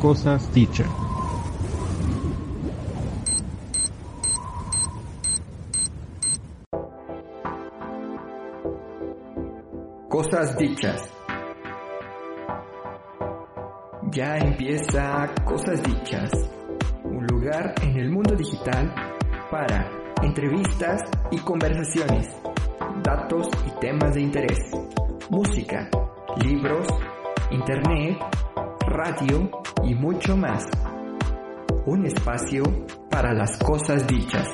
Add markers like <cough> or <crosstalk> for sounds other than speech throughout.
cosas dichas. Cosas dichas. Ya empieza Cosas dichas, un lugar en el mundo digital para entrevistas y conversaciones, datos y temas de interés, música, libros, internet, radio y mucho más. Un espacio para las cosas dichas.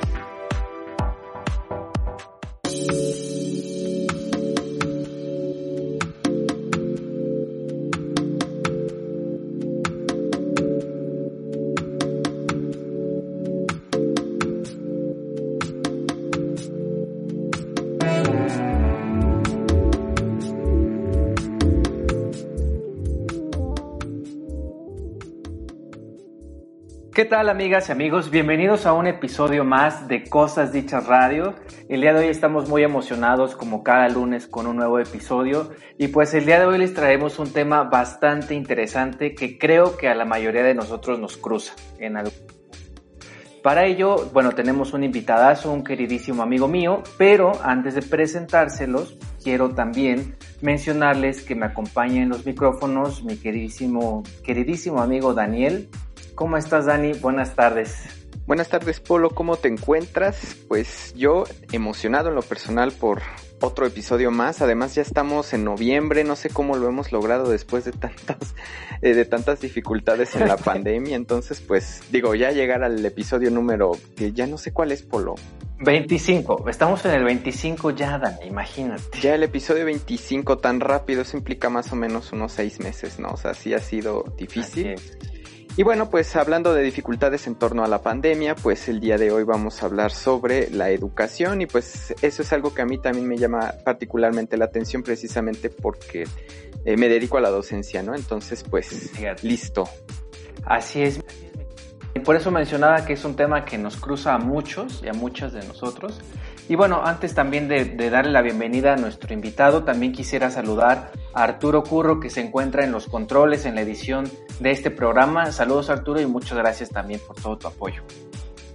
¿Qué tal amigas y amigos? Bienvenidos a un episodio más de Cosas Dichas Radio. El día de hoy estamos muy emocionados como cada lunes con un nuevo episodio y pues el día de hoy les traemos un tema bastante interesante que creo que a la mayoría de nosotros nos cruza en algo. Para ello, bueno, tenemos un invitadazo, un queridísimo amigo mío, pero antes de presentárselos, quiero también mencionarles que me acompaña en los micrófonos mi queridísimo, queridísimo amigo Daniel. ¿Cómo estás, Dani? Buenas tardes. Buenas tardes, Polo. ¿Cómo te encuentras? Pues yo emocionado en lo personal por otro episodio más. Además ya estamos en noviembre. No sé cómo lo hemos logrado después de tantas, eh, de tantas dificultades en la <laughs> pandemia. Entonces, pues digo, ya llegar al episodio número que ya no sé cuál es, Polo. 25. Estamos en el 25 ya, Dani. Imagínate. Ya el episodio 25 tan rápido. Eso implica más o menos unos seis meses, ¿no? O sea, sí ha sido difícil. Y bueno, pues hablando de dificultades en torno a la pandemia, pues el día de hoy vamos a hablar sobre la educación y pues eso es algo que a mí también me llama particularmente la atención precisamente porque eh, me dedico a la docencia, ¿no? Entonces, pues listo. Así es. Por eso mencionaba que es un tema que nos cruza a muchos y a muchas de nosotros. Y bueno, antes también de, de, darle la bienvenida a nuestro invitado, también quisiera saludar a Arturo Curro que se encuentra en los controles, en la edición de este programa. Saludos Arturo y muchas gracias también por todo tu apoyo.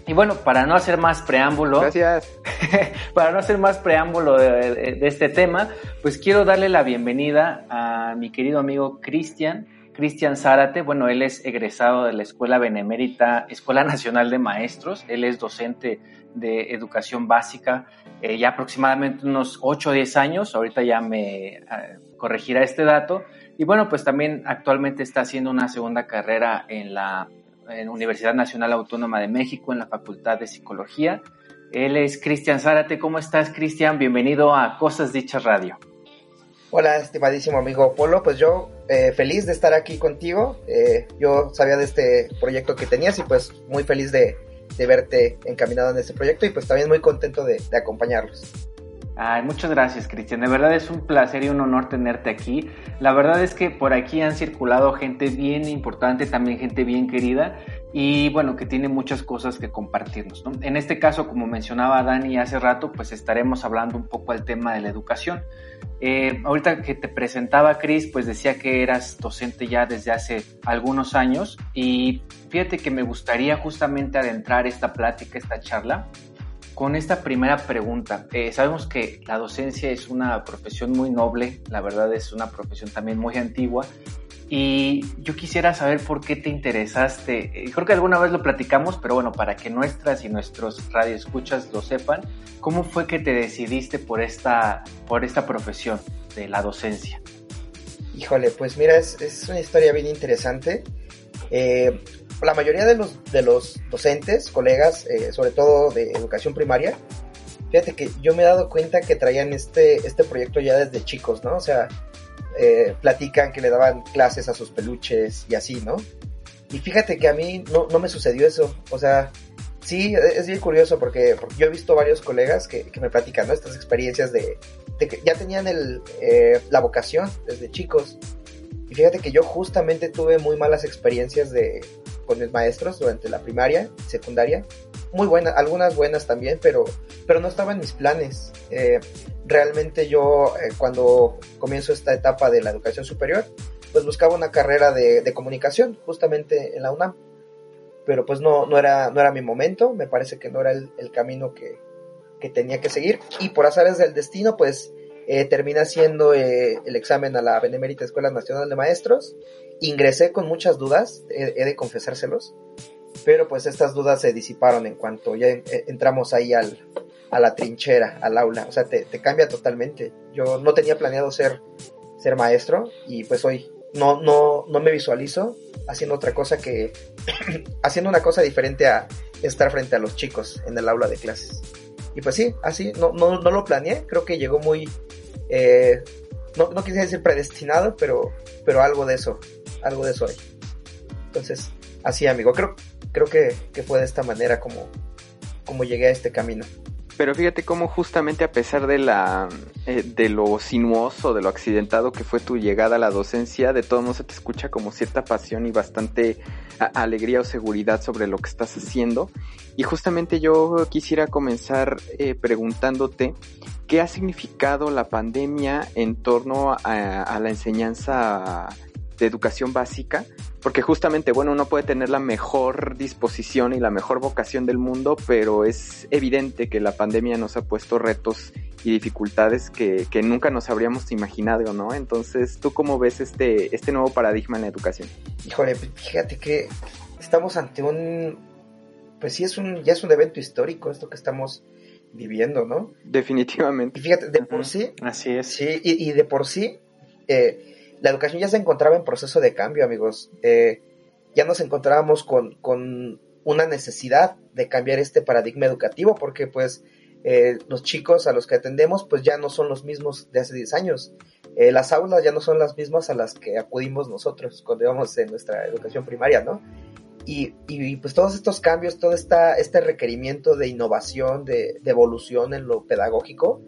Y bueno, para no hacer más preámbulo, gracias. <laughs> para no hacer más preámbulo de, de, de, este tema, pues quiero darle la bienvenida a mi querido amigo Cristian, Cristian Zárate. Bueno, él es egresado de la Escuela Benemérita, Escuela Nacional de Maestros. Él es docente de educación básica eh, ya aproximadamente unos 8 o 10 años. Ahorita ya me eh, corregirá este dato. Y bueno, pues también actualmente está haciendo una segunda carrera en la Universidad Nacional Autónoma de México, en la Facultad de Psicología. Él es Cristian Zárate. ¿Cómo estás, Cristian? Bienvenido a Cosas Dichas Radio. Hola, estimadísimo amigo Polo. Pues yo eh, feliz de estar aquí contigo. Eh, yo sabía de este proyecto que tenías y pues muy feliz de, de verte encaminado en este proyecto y pues también muy contento de, de acompañarlos. Ay, muchas gracias, Cristian. De verdad es un placer y un honor tenerte aquí. La verdad es que por aquí han circulado gente bien importante, también gente bien querida y bueno, que tiene muchas cosas que compartirnos. ¿no? En este caso, como mencionaba Dani hace rato, pues estaremos hablando un poco al tema de la educación. Eh, ahorita que te presentaba Cris, pues decía que eras docente ya desde hace algunos años y fíjate que me gustaría justamente adentrar esta plática, esta charla, con esta primera pregunta. Eh, sabemos que la docencia es una profesión muy noble, la verdad es una profesión también muy antigua. Y yo quisiera saber por qué te interesaste. Eh, creo que alguna vez lo platicamos, pero bueno, para que nuestras y nuestros radioescuchas lo sepan, ¿cómo fue que te decidiste por esta, por esta profesión de la docencia? Híjole, pues mira, es, es una historia bien interesante. Eh, la mayoría de los, de los docentes, colegas, eh, sobre todo de educación primaria, fíjate que yo me he dado cuenta que traían este, este proyecto ya desde chicos, ¿no? O sea, eh, platican que le daban clases a sus peluches y así, ¿no? Y fíjate que a mí no, no me sucedió eso, o sea, sí, es bien curioso porque, yo he visto varios colegas que, que me platican. Estas experiencias de, que ya tenían eh, la vocación desde chicos. Y fíjate que yo justamente tuve muy malas experiencias de, con mis maestros durante la primaria, secundaria. Muy buenas, algunas buenas también, pero, pero no estaban mis planes. Eh, realmente yo, eh, cuando comienzo esta etapa de la educación superior, pues buscaba una carrera de, comunicación justamente en la UNAM. Pero pues no, no, era, no era mi momento, me parece que no era el, camino que, tenía que seguir. Y por azares del destino, pues eh, terminé haciendo eh, el examen a la Benemérita Escuela Nacional de Maestros. Ingresé con muchas dudas, he, de confesárselos, pero pues estas dudas se disiparon en cuanto ya entramos ahí al, a la trinchera, al aula. O sea, te, te cambia totalmente. Yo no tenía planeado ser, ser maestro y pues hoy no, no, no me visualizo haciendo otra cosa que, <clears throat> haciendo una cosa diferente a estar frente a los chicos en el aula de clases. Y pues sí, así, no, no, no lo planeé, creo que llegó muy, eh, no, no quisiera decir predestinado, pero, pero algo de eso, algo de eso hay. Entonces, así amigo, creo, creo que, que fue de esta manera como, como llegué a este camino. Pero fíjate cómo justamente a pesar de la eh, de lo sinuoso, de lo accidentado que fue tu llegada a la docencia, de todo modo se te escucha como cierta pasión y bastante alegría o seguridad sobre lo que estás haciendo. Y justamente yo quisiera comenzar eh, preguntándote qué ha significado la pandemia en torno a la enseñanza de educación básica, porque justamente, bueno, uno puede tener la mejor disposición y la mejor vocación del mundo, pero es evidente que la pandemia nos ha puesto retos y dificultades que, que nunca nos habríamos imaginado, ¿no? Entonces, ¿tú cómo ves este, este nuevo paradigma en la educación? Híjole, fíjate que estamos ante un, pues sí es un, ya es un evento histórico esto que estamos viviendo, ¿no? Definitivamente. Y fíjate, de por sí. Así es. Sí, y, y de por sí, eh, la educación ya se encontraba en proceso de cambio, amigos. Eh, ya nos encontrábamos con, con, una necesidad de cambiar este paradigma educativo, porque pues eh, los chicos a los que atendemos pues ya no son los mismos de hace 10 años. Eh, las aulas ya no son las mismas a las que acudimos nosotros cuando íbamos en nuestra educación primaria, ¿no? Y, pues todos estos cambios, todo esta, este requerimiento de innovación, de, de evolución en lo pedagógico,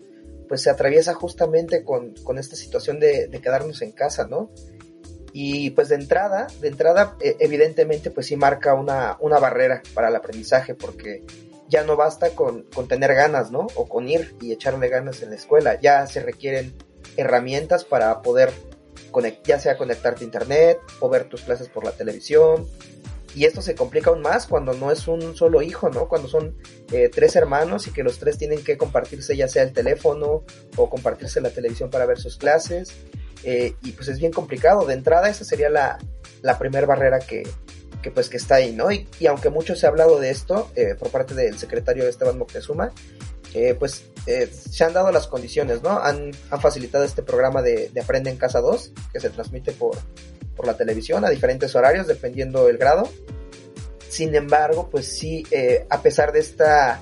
pues se atraviesa justamente con, esta situación de, quedarnos en casa, ¿no? Y pues de entrada, de entrada, e, evidentemente, pues sí marca una, una barrera para el aprendizaje, porque ya no basta con, tener ganas, ¿no? O con ir y echarle ganas en la escuela, ya se requieren herramientas para poder, ya sea conectarte a internet o ver tus clases por la televisión, y esto se complica aún más cuando no es un solo hijo, ¿no? Cuando son eh, tres hermanos y que los tres tienen que compartirse ya sea el teléfono o compartirse la televisión para ver sus clases. Eh, y pues es bien complicado. De entrada esa sería la, la primera barrera que, que, pues que está ahí, ¿no? Y, aunque mucho se ha hablado de esto eh, por parte del secretario Esteban Moctezuma, pues se han dado las condiciones, ¿no? Han, han facilitado este programa de, de Aprende en Casa 2, que se transmite por, por la televisión a diferentes horarios dependiendo del grado. Sin embargo, pues sí, eh, a pesar de esta,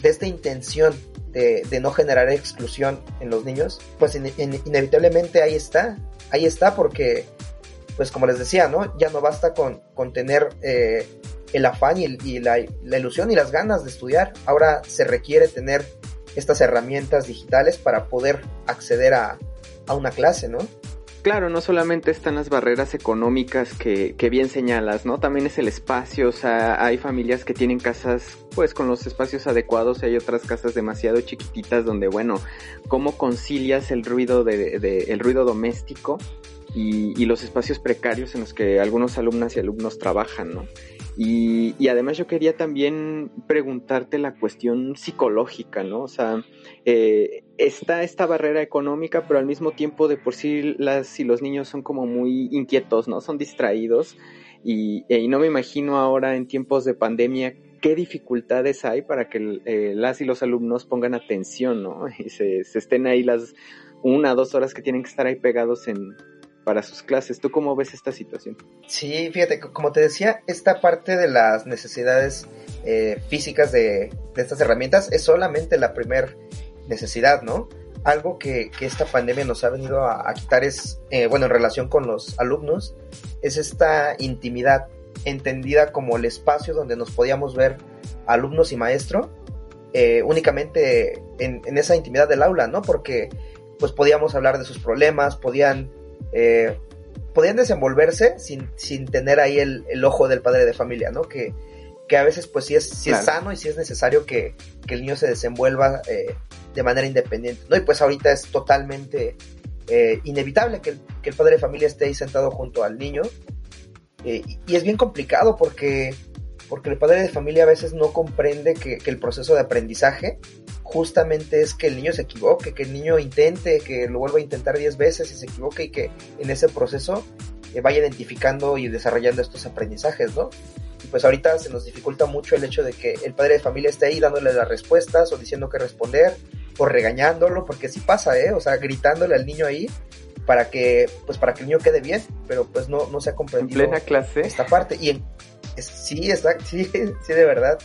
de esta intención de, no generar exclusión en los niños, pues inevitablemente ahí está, ahí está porque, pues como les decía, ¿no? Ya no basta con, con tener eh, el afán y, la, ilusión y las ganas de estudiar, ahora se requiere tener estas herramientas digitales para poder acceder a, a una clase, ¿no? Claro, no solamente están las barreras económicas que, que, bien señalas, ¿no? También es el espacio, o sea, hay familias que tienen casas pues con los espacios adecuados y hay otras casas demasiado chiquititas donde, bueno, ¿cómo concilias el ruido de, de el ruido doméstico y, y, los espacios precarios en los que algunos alumnas y alumnos trabajan, ¿no? Y, y, además yo quería también preguntarte la cuestión psicológica, ¿no? O sea, eh, está esta barrera económica, pero al mismo tiempo de por sí las y los niños son como muy inquietos, ¿no? Son distraídos y, y no me imagino ahora en tiempos de pandemia qué dificultades hay para que eh, las y los alumnos pongan atención, ¿no? <laughs> Y se, se estén ahí las una, dos horas que tienen que estar ahí pegados en, para sus clases. ¿Tú cómo ves esta situación? Sí, fíjate, como te decía, esta parte de las necesidades eh, físicas de, estas herramientas es solamente la primer necesidad, ¿no? Algo que, esta pandemia nos ha venido a, quitar es, eh, bueno, en relación con los alumnos, es esta intimidad entendida como el espacio donde nos podíamos ver alumnos y maestro, eh, únicamente en, en, esa intimidad del aula, ¿no? Porque pues podíamos hablar de sus problemas, podían eh, podían desenvolverse sin, sin tener ahí el, el, ojo del padre de familia, ¿no? Que, que a veces pues sí es, sí es sano y sí es necesario que, que el niño se desenvuelva eh, de manera independiente, ¿no? Y pues ahorita es totalmente eh, inevitable que el, padre de familia esté ahí sentado junto al niño. Eh, y, es bien complicado porque, porque el padre de familia a veces no comprende que, el proceso de aprendizaje justamente es que el niño se equivoque, que el niño intente, que lo vuelva a intentar 10 veces y se equivoque y que en ese proceso eh, vaya identificando y desarrollando estos aprendizajes, ¿no? Y pues ahorita se nos dificulta mucho el hecho de que el padre de familia esté ahí dándole las respuestas o diciendo qué responder o regañándolo, porque sí pasa, ¿eh? O sea, gritándole al niño ahí para que, pues para que el niño quede bien, pero pues no, no se ha comprendido. ¿En plena clase? Esta parte. Y en, sí, exacto, <laughs> sí, sí, de verdad.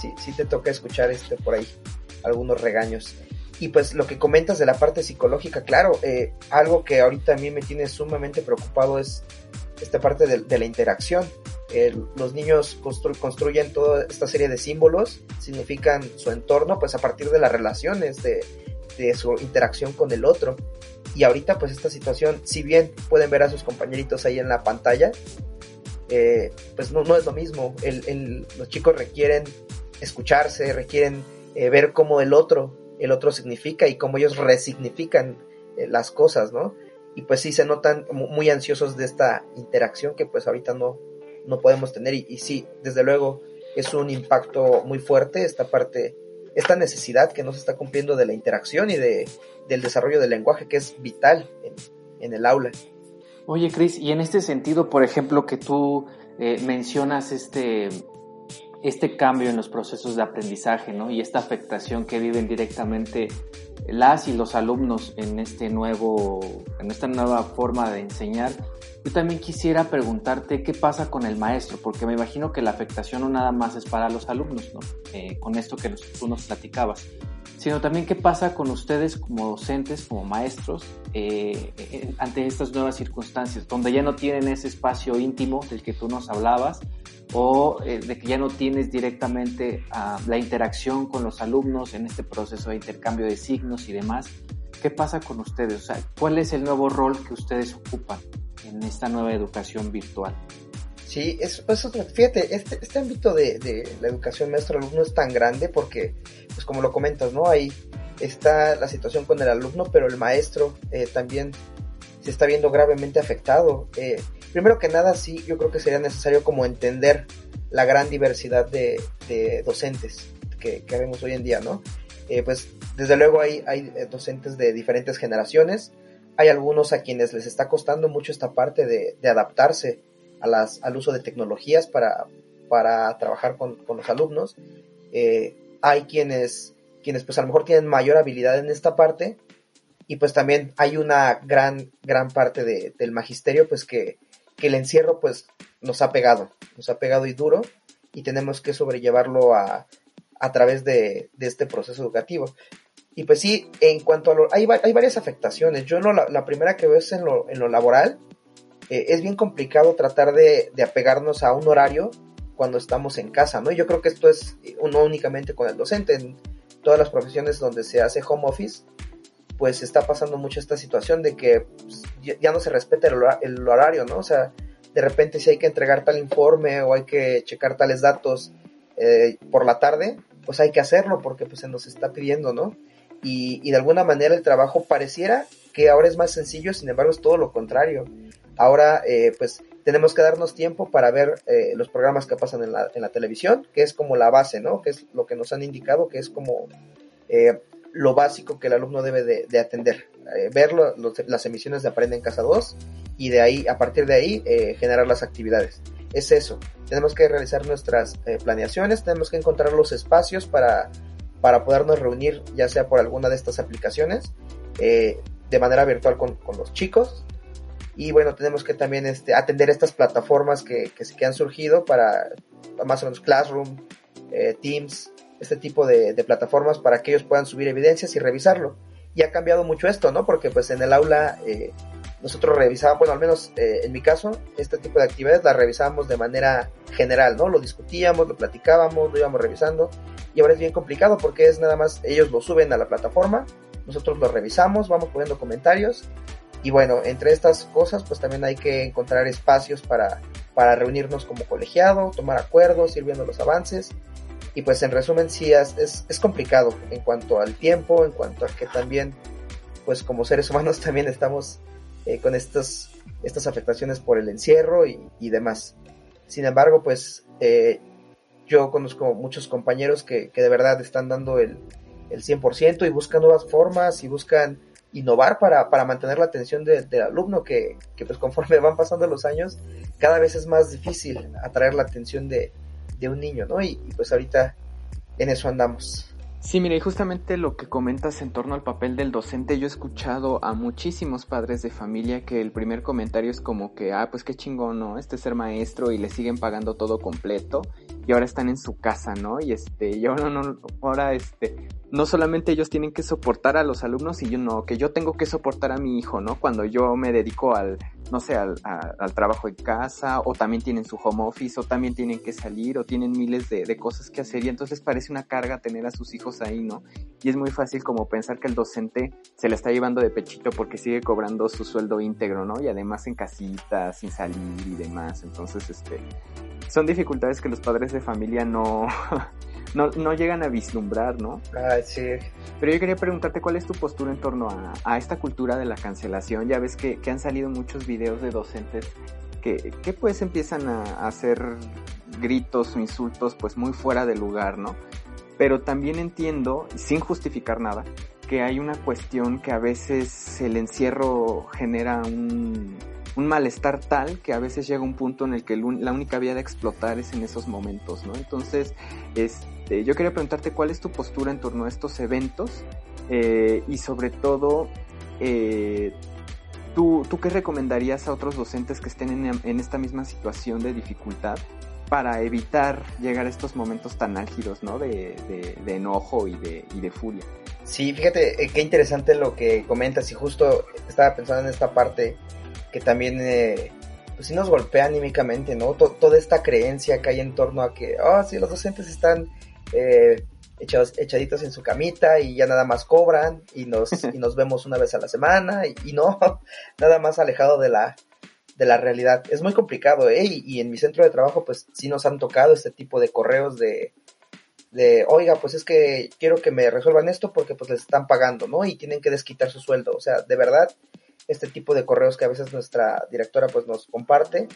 Sí, sí te toca escuchar este por ahí algunos regaños. Y pues lo que comentas de la parte psicológica, claro, eh, algo que ahorita a mí me tiene sumamente preocupado es esta parte de, la interacción. los niños construyen toda esta serie de símbolos, significan su entorno, pues a partir de las relaciones, de, su interacción con el otro. Y ahorita pues esta situación, si bien pueden ver a sus compañeritos ahí en la pantalla, eh, pues no, no es lo mismo. los chicos requieren escucharse, requieren eh, ver cómo el otro, el otro significa y cómo ellos resignifican eh, las cosas, ¿no? Y pues sí se notan muy ansiosos de esta interacción que pues ahorita no, no podemos tener y, sí, desde luego es un impacto muy fuerte esta parte, esta necesidad que no se está cumpliendo de la interacción y de, del desarrollo del lenguaje que es vital en, el aula. Oye, Cris, y en este sentido, por ejemplo, que tú eh, mencionas este, este cambio en los procesos de aprendizaje ¿no? y esta afectación que viven directamente las y los alumnos en, este nuevo, en esta nueva forma de enseñar, yo también quisiera preguntarte qué pasa con el maestro, porque me imagino que la afectación no nada más es para los alumnos, ¿no? Eh, con esto que tú nos platicabas, sino también qué pasa con ustedes como docentes, como maestros, eh, ante estas nuevas circunstancias, donde ya no tienen ese espacio íntimo del que tú nos hablabas, o eh, de que ya no tienes directamente ah, la interacción con los alumnos en este proceso de intercambio de signos y demás. ¿Qué pasa con ustedes? O sea, ¿cuál es el nuevo rol que ustedes ocupan en esta nueva educación virtual? Sí, es, fíjate, este, este ámbito de, la educación maestro-alumno es tan grande porque, pues como lo comentas, ¿no? Ahí está la situación con el alumno, pero el maestro eh, también se está viendo gravemente afectado. Eh, primero que nada, sí, yo creo que sería necesario como entender la gran diversidad de, docentes que, que, vemos hoy en día, ¿no? Eh, pues desde luego hay, eh, docentes de diferentes generaciones, hay algunos a quienes les está costando mucho esta parte de, adaptarse al uso de tecnologías para, para trabajar con, los alumnos, eh, hay quienes, quienes pues a lo mejor tienen mayor habilidad en esta parte, y pues también hay una gran, gran parte del magisterio pues que, que el encierro pues nos ha pegado, nos ha pegado y duro y tenemos que sobrellevarlo a, a través de, de, este proceso educativo. Y pues sí, en cuanto a lo... Hay, hay varias afectaciones. Yo no, la, primera que veo es en lo, en lo laboral. Eh, es bien complicado tratar de, de, apegarnos a un horario cuando estamos en casa, ¿no? yo creo que esto es eh, no únicamente con el docente, en todas las profesiones donde se hace home office, pues está pasando mucho esta situación de que pues, ya no se respeta el, horario, ¿no? O sea, de repente si hay que entregar tal informe o hay que checar tales datos eh, por la tarde, pues hay que hacerlo porque pues se nos está pidiendo, ¿no? Y, de alguna manera el trabajo pareciera que ahora es más sencillo, sin embargo es todo lo contrario. Ahora eh, pues tenemos que darnos tiempo para ver eh, los programas que pasan en la, en la, televisión, que es como la base, ¿no? Que es lo que nos han indicado, que es como lo básico que el alumno debe de, atender. Eh, ver las emisiones de Aprende en Casa 2 y de ahí, a partir de ahí, eh, generar las actividades. Es eso. Tenemos que realizar nuestras eh, planeaciones, tenemos que encontrar los espacios para, para podernos reunir, ya sea por alguna de estas aplicaciones, de manera virtual con, los chicos. Y bueno, tenemos que también este, atender estas plataformas que, que, que han surgido para más o menos Classroom, Teams, este tipo de, plataformas para que ellos puedan subir evidencias y revisarlo. Y ha cambiado mucho esto, ¿no? Porque pues en el aula eh, nosotros revisábamos, bueno, al menos eh, en mi caso, este tipo de actividades las revisábamos de manera general, ¿no? Lo discutíamos, lo platicábamos, lo íbamos revisando. Y ahora es bien complicado porque es nada más, ellos lo suben a la plataforma, nosotros lo revisamos, vamos poniendo comentarios. Y bueno, entre estas cosas, pues también hay que encontrar espacios para, para reunirnos como colegiado, tomar acuerdos, ir viendo los avances y pues en resumen sí es, es, complicado en cuanto al tiempo, en cuanto a que también pues como seres humanos <laughs> también estamos eh, con estas, estas afectaciones por el encierro y, demás. Sin embargo, pues eh, yo conozco muchos compañeros que, que, de verdad están dando el, el 100% y buscan nuevas formas y buscan innovar para, para mantener la atención del alumno que, que, pues conforme <laughs> van pasando los años cada vez es más difícil atraer la atención de, de un niño, ¿no? y pues ahorita en eso andamos. Sí, mire, y justamente lo que comentas en torno al papel del docente, yo he escuchado a muchísimos padres de familia que el primer comentario es como que, ah, pues qué chingón, ¿no? Este ser maestro y le siguen pagando todo completo y ahora están en su casa, ¿no? Y este, y ahora no, ahora este, no solamente ellos tienen que soportar a los alumnos y yo no, que yo tengo que soportar a mi hijo, ¿no? Cuando yo me dedico al, no sé, al, al trabajo en casa, o también tienen su home office, o también tienen que salir, o tienen miles de, de cosas que hacer, y entonces parece una carga tener a sus hijos ahí, ¿no? Y es muy fácil como pensar que el docente se le está llevando de pechito porque sigue cobrando su sueldo íntegro, ¿no? Y además en casita, sin salir y demás. Entonces, este, son dificultades que los padres de familia no, <laughs> no, no llegan a vislumbrar, ¿no? Ah, sí. Pero yo quería preguntarte cuál es tu postura en torno a, a esta cultura de la cancelación. Ya ves que, que, han salido muchos videos de docentes que, que pues empiezan a, hacer gritos o insultos pues muy fuera de lugar, ¿no? Pero también entiendo, sin justificar nada, que hay una cuestión que a veces el encierro genera un, un malestar tal que a veces llega un punto en el que la única vía de explotar es en esos momentos, ¿no? Entonces, este, yo quería preguntarte cuál es tu postura en torno a estos eventos eh, y sobre todo, eh, ¿tú, ¿tú qué recomendarías a otros docentes que estén en, en esta misma situación de dificultad para evitar llegar a estos momentos tan álgidos, ¿no? De, de, de enojo y de, y de furia. Sí, fíjate eh, qué interesante lo que comentas y justo estaba pensando en esta parte que también, eh, pues sí nos golpea anímicamente, ¿no? toda esta creencia que hay en torno a que, ah, sí, los docentes están eh, echados, echaditos en su camita y ya nada más cobran y nos, <laughs> y nos vemos una vez a la semana y, no, <laughs> nada más alejado de la, de la realidad. Es muy complicado, ¿eh? Y, y, en mi centro de trabajo, pues sí nos han tocado este tipo de correos de, de, oiga, pues es que quiero que me resuelvan esto porque pues les están pagando, ¿no? Y tienen que desquitar su sueldo. O sea, de verdad, este tipo de correos que a veces nuestra directora pues nos comparte.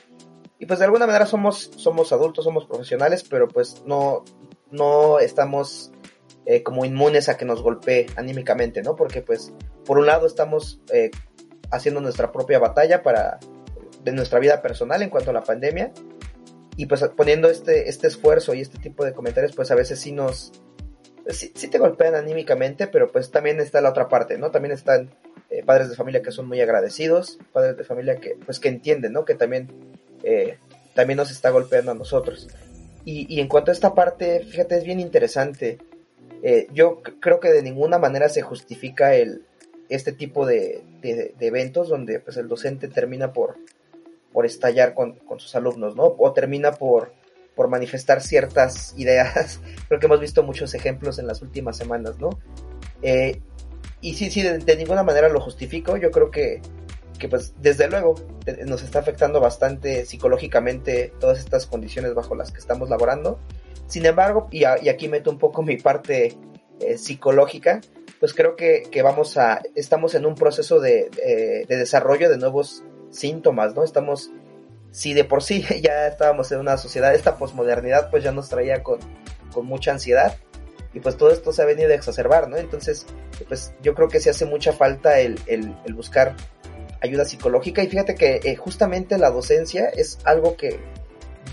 Y pues de alguna manera somos, somos adultos, somos profesionales, pero pues no, no estamos eh, como inmunes a que nos golpee anímicamente, ¿no? Porque pues por un lado estamos eh, haciendo nuestra propia batalla para de nuestra vida personal en cuanto a la pandemia y pues poniendo este, este esfuerzo y este tipo de comentarios pues a veces sí nos sí, sí te golpean anímicamente pero pues también está la otra parte, ¿no? También están eh, padres de familia que son muy agradecidos, padres de familia que, pues, que entienden, ¿no? Que también, eh, también nos está golpeando a nosotros. Y, en cuanto a esta parte, fíjate, es bien interesante. Eh, yo creo que de ninguna manera se justifica el, este tipo de, eventos donde pues, el docente termina por, por estallar con, sus alumnos, ¿no? O termina por, por manifestar ciertas <laughs> ideas. Creo que hemos visto muchos ejemplos en las últimas semanas, ¿no? Y sí, sí, de, ninguna manera lo justifico. Yo creo que, que, pues, desde luego, nos está afectando bastante psicológicamente todas estas condiciones bajo las que estamos laborando. Sin embargo, y, aquí meto un poco mi parte eh, psicológica, pues creo que, que, vamos a, estamos en un proceso de, de desarrollo de nuevos síntomas, ¿no? Estamos, si de por sí <laughs> ya estábamos en una sociedad, esta posmodernidad pues ya nos traía con, con mucha ansiedad, y pues todo esto se ha venido a exacerbar, ¿no? Entonces, pues yo creo que se hace mucha falta el, el, buscar ayuda psicológica y fíjate que eh, justamente la docencia es algo que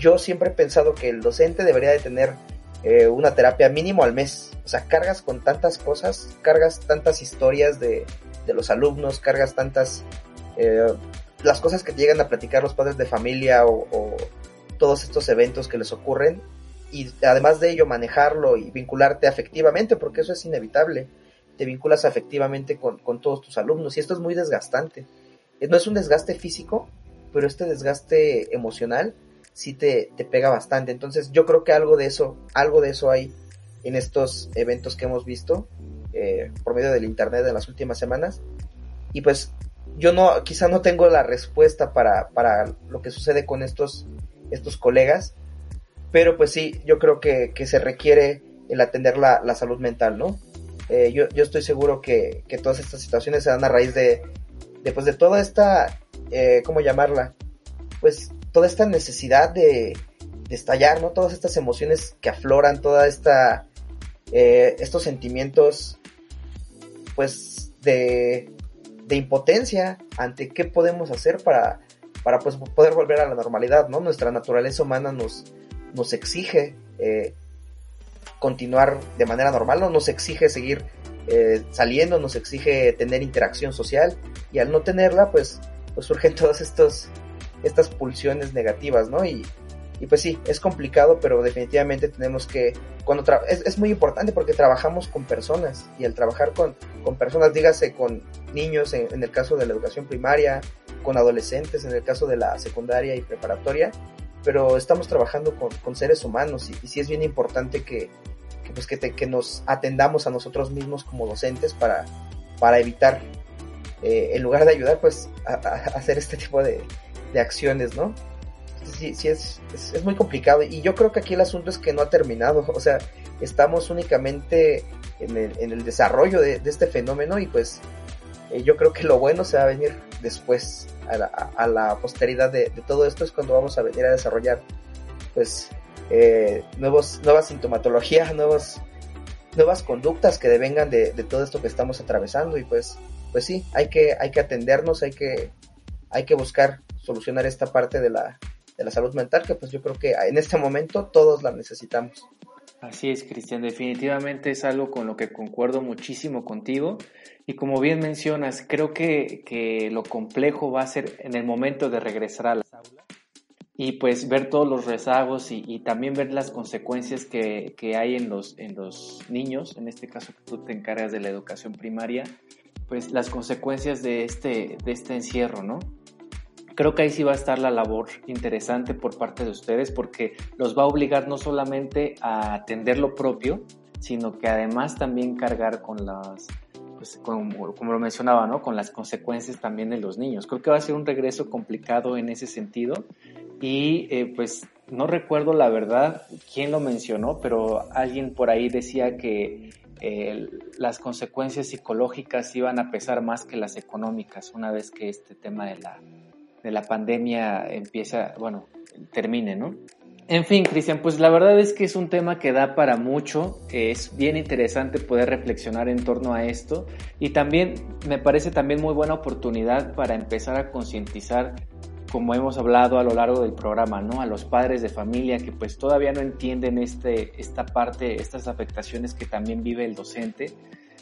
yo siempre he pensado que el docente debería de tener eh, una terapia mínimo al mes. O sea, cargas con tantas cosas, cargas tantas historias de, de los alumnos, cargas tantas... Eh, las cosas que llegan a platicar los padres de familia o, o todos estos eventos que les ocurren y además de ello manejarlo y vincularte afectivamente, porque eso es inevitable, te vinculas afectivamente con, todos tus alumnos y esto es muy desgastante. No es un desgaste físico, pero este desgaste emocional sí te, te pega bastante. Entonces yo creo que algo de eso, algo de eso hay en estos eventos que hemos visto eh, por medio del internet en las últimas semanas. Y pues yo no, quizá no tengo la respuesta para, para lo que sucede con estos, estos colegas, pero pues sí, yo creo que, se requiere el atender la, salud mental, ¿no? eh, yo, yo, estoy seguro que, que, todas estas situaciones se dan a raíz de, de, pues, de toda esta, eh, ¿cómo llamarla? Pues toda esta necesidad de, de, estallar, ¿no? Todas estas emociones que afloran, toda esta, eh, estos sentimientos, pues, de, de impotencia ante qué podemos hacer para, para pues, poder volver a la normalidad, ¿no? Nuestra naturaleza humana nos, nos exige eh, continuar de manera normal, ¿no? Nos exige seguir eh, saliendo, nos exige tener interacción social y al no tenerla, pues, pues surgen <laughs> todas estos, estas pulsiones negativas, ¿no? Y, y pues sí, es complicado, pero definitivamente tenemos que, cuando es, es, muy importante porque trabajamos con personas y al trabajar con, con personas, dígase con niños en, en, el caso de la educación primaria, con adolescentes en el caso de la secundaria y preparatoria, pero estamos trabajando con, con seres humanos y, y, sí es bien importante que, pues que, te, que, nos atendamos a nosotros mismos como docentes para, para evitar, eh, en lugar de ayudar, pues a, hacer este tipo de, de acciones, ¿no? sí, sí es, es, muy complicado. Y yo creo que aquí el asunto es que no ha terminado. <laughs> O sea, estamos únicamente en el, en el desarrollo de, de, este fenómeno y pues eh, yo creo que lo bueno se va a venir después, a la, a la posteridad de, de, todo esto es cuando vamos a venir a desarrollar pues eh, nuevos, nuevas sintomatologías, <laughs> nuevas conductas que devengan de, de todo esto que estamos atravesando y pues, pues sí, hay que, hay que atendernos, hay que, hay que buscar solucionar esta parte de la, de la salud mental, que pues yo creo que en este momento todos la necesitamos. Así es, Cristian, definitivamente es algo con lo que concuerdo muchísimo contigo. Y como bien mencionas, creo que, que lo complejo va a ser en el momento de regresar a las aulas y pues ver todos los rezagos y, y también ver las consecuencias que, que, hay en los, en los niños, en este caso que tú te encargas de la educación primaria, pues las consecuencias de este, de este encierro, ¿no? Creo que ahí sí va a estar la labor interesante por parte de ustedes porque los va a obligar no solamente a atender lo propio, sino que además también cargar con las, pues, como, como, lo mencionaba, ¿no? Con las consecuencias también de los niños. Creo que va a ser un regreso complicado en ese sentido y eh, pues no recuerdo la verdad quién lo mencionó, pero alguien por ahí decía que eh, las consecuencias psicológicas iban a pesar más que las económicas una vez que este tema de la de la pandemia empieza, bueno, termine, ¿no? En fin, Cristian, pues la verdad es que es un tema que da para mucho, es bien interesante poder reflexionar en torno a esto y también me parece también muy buena oportunidad para empezar a concientizar, como hemos hablado a lo largo del programa, ¿no? A los padres de familia que pues todavía no entienden este, esta parte, estas afectaciones que también vive el docente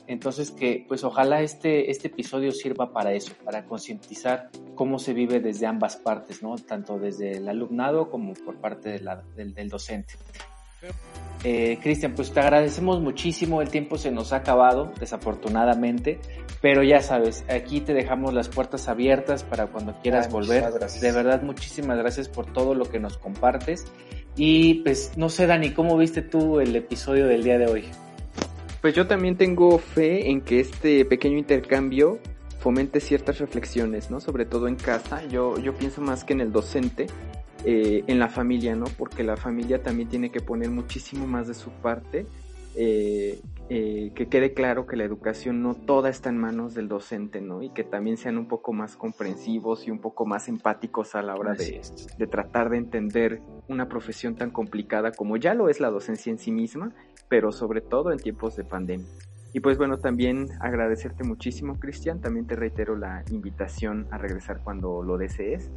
entonces que pues ojalá este, este episodio sirva para eso, para concientizar cómo se vive desde ambas partes, ¿no? Tanto desde el alumnado como por parte de la, del, del, docente. Eh, Cristian, pues te agradecemos muchísimo, el tiempo se nos ha acabado, desafortunadamente, pero ya sabes, aquí te dejamos las puertas abiertas para cuando quieras Ay, volver. De verdad, muchísimas gracias por todo lo que nos compartes. Y pues no sé, Dani, ¿cómo viste tú el episodio del día de hoy? Pues yo también tengo fe en que este pequeño intercambio fomente ciertas reflexiones, ¿no? Sobre todo en casa. Yo, yo pienso más que en el docente, eh, en la familia, ¿no? Porque la familia también tiene que poner muchísimo más de su parte. Eh, eh, que quede claro que la educación no toda está en manos del docente, ¿no? Y que también sean un poco más comprensivos y un poco más empáticos a la hora de, de, tratar de entender una profesión tan complicada como ya lo es la docencia en sí misma, pero sobre todo en tiempos de pandemia. Y pues bueno, también agradecerte muchísimo, Cristian. También te reitero la invitación a regresar cuando lo desees.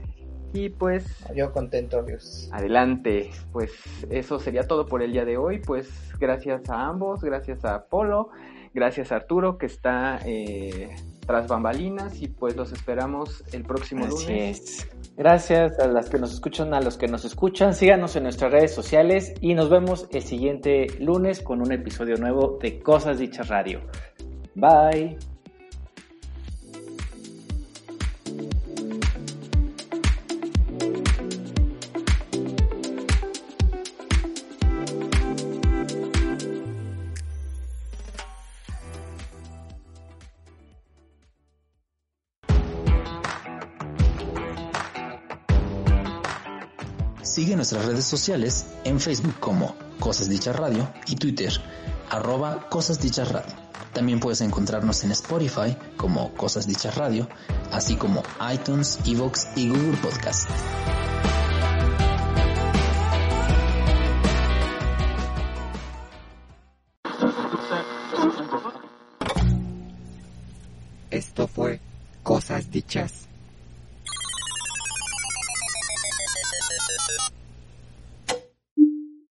Y pues... Yo contento, amigos. Adelante. Pues eso sería todo por el día de hoy. Pues gracias a ambos, gracias a Polo, gracias a Arturo que está eh, tras bambalinas y pues los esperamos el próximo Así lunes. Es. Gracias a las que nos escuchan, a los que nos escuchan. Síganos en nuestras redes sociales y nos vemos el siguiente lunes con un episodio nuevo de Cosas Dichas Radio. Bye. Sigue nuestras redes sociales en Facebook como Cosas Dichas Radio y Twitter arroba Cosas Dichas Radio. También puedes encontrarnos en Spotify como Cosas Dichas Radio, así como iTunes, Evox y Google Podcast.